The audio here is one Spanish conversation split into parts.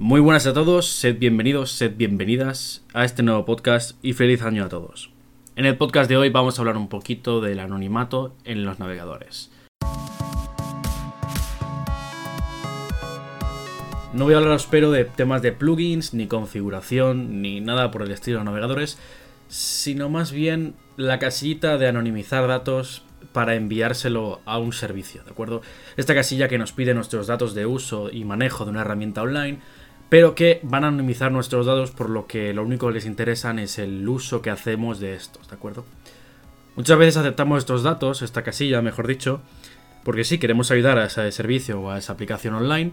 Muy buenas a todos, sed bienvenidos, sed bienvenidas a este nuevo podcast y feliz año a todos. En el podcast de hoy vamos a hablar un poquito del anonimato en los navegadores. No voy a hablar, espero, de temas de plugins, ni configuración, ni nada por el estilo de navegadores, sino más bien la casillita de anonimizar datos para enviárselo a un servicio, ¿de acuerdo? Esta casilla que nos pide nuestros datos de uso y manejo de una herramienta online pero que van a anonimizar nuestros datos por lo que lo único que les interesa es el uso que hacemos de estos, ¿de acuerdo? Muchas veces aceptamos estos datos, esta casilla, mejor dicho, porque sí, queremos ayudar a ese servicio o a esa aplicación online,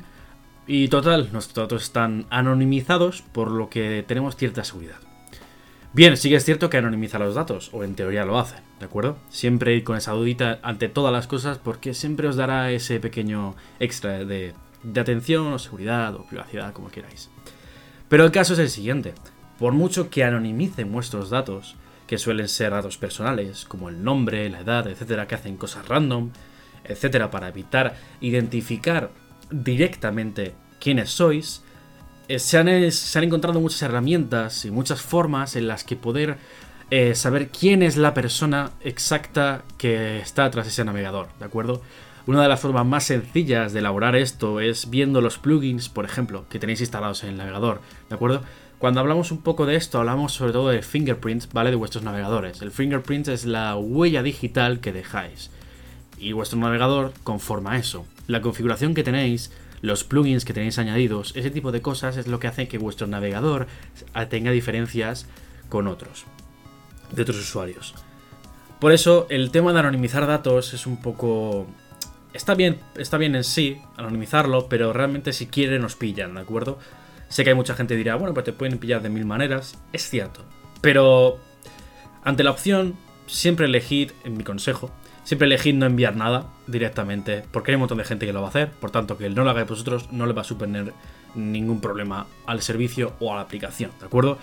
y total, nuestros datos están anonimizados por lo que tenemos cierta seguridad. Bien, sí que es cierto que anonimiza los datos, o en teoría lo hace, ¿de acuerdo? Siempre ir con esa dudita ante todas las cosas porque siempre os dará ese pequeño extra de de atención o seguridad o privacidad, como queráis. Pero el caso es el siguiente. Por mucho que anonimicen vuestros datos, que suelen ser datos personales, como el nombre, la edad, etcétera, que hacen cosas random, etcétera, para evitar identificar directamente quiénes sois, eh, se, han, encontrado muchas herramientas y muchas formas en las que poder eh, saber quién es la persona exacta que está tras ese navegador, ¿de acuerdo? Una de las formas más sencillas de elaborar esto es viendo los plugins, por ejemplo, que tenéis instalados en el navegador, ¿de acuerdo? Cuando hablamos un poco de esto, hablamos sobre todo de fingerprints, ¿vale? De vuestros navegadores. El fingerprint es la huella digital que dejáis. Y vuestro navegador conforma eso. La configuración que tenéis, los plugins que tenéis añadidos, ese tipo de cosas es lo que hace que vuestro navegador tenga diferencias con otros, de otros usuarios. Por eso, el tema de anonimizar datos es un poco Está bien, está bien en sí anonimizarlo, pero realmente si quieren nos pillan, ¿de acuerdo? Sé que hay mucha gente que dirá, bueno, pues te pueden pillar de mil maneras, es cierto. Pero ante la opción, siempre elegid, en mi consejo, siempre elegid no enviar nada directamente, porque hay un montón de gente que lo va a hacer, por tanto que no lo hagáis vosotros no le va a suponer ningún problema al servicio o a la aplicación, ¿de acuerdo?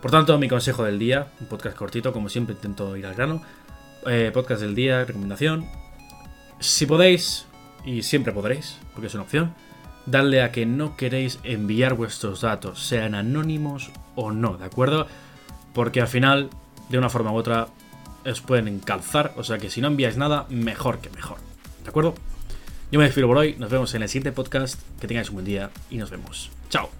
Por tanto, mi consejo del día, un podcast cortito, como siempre intento ir al grano, eh, podcast del día, recomendación, si podéis, y siempre podréis, porque es una opción, darle a que no queréis enviar vuestros datos, sean anónimos o no, ¿de acuerdo? Porque al final, de una forma u otra, os pueden encalzar, o sea que si no enviáis nada, mejor que mejor, ¿de acuerdo? Yo me despido por hoy, nos vemos en el siguiente podcast, que tengáis un buen día y nos vemos. Chao.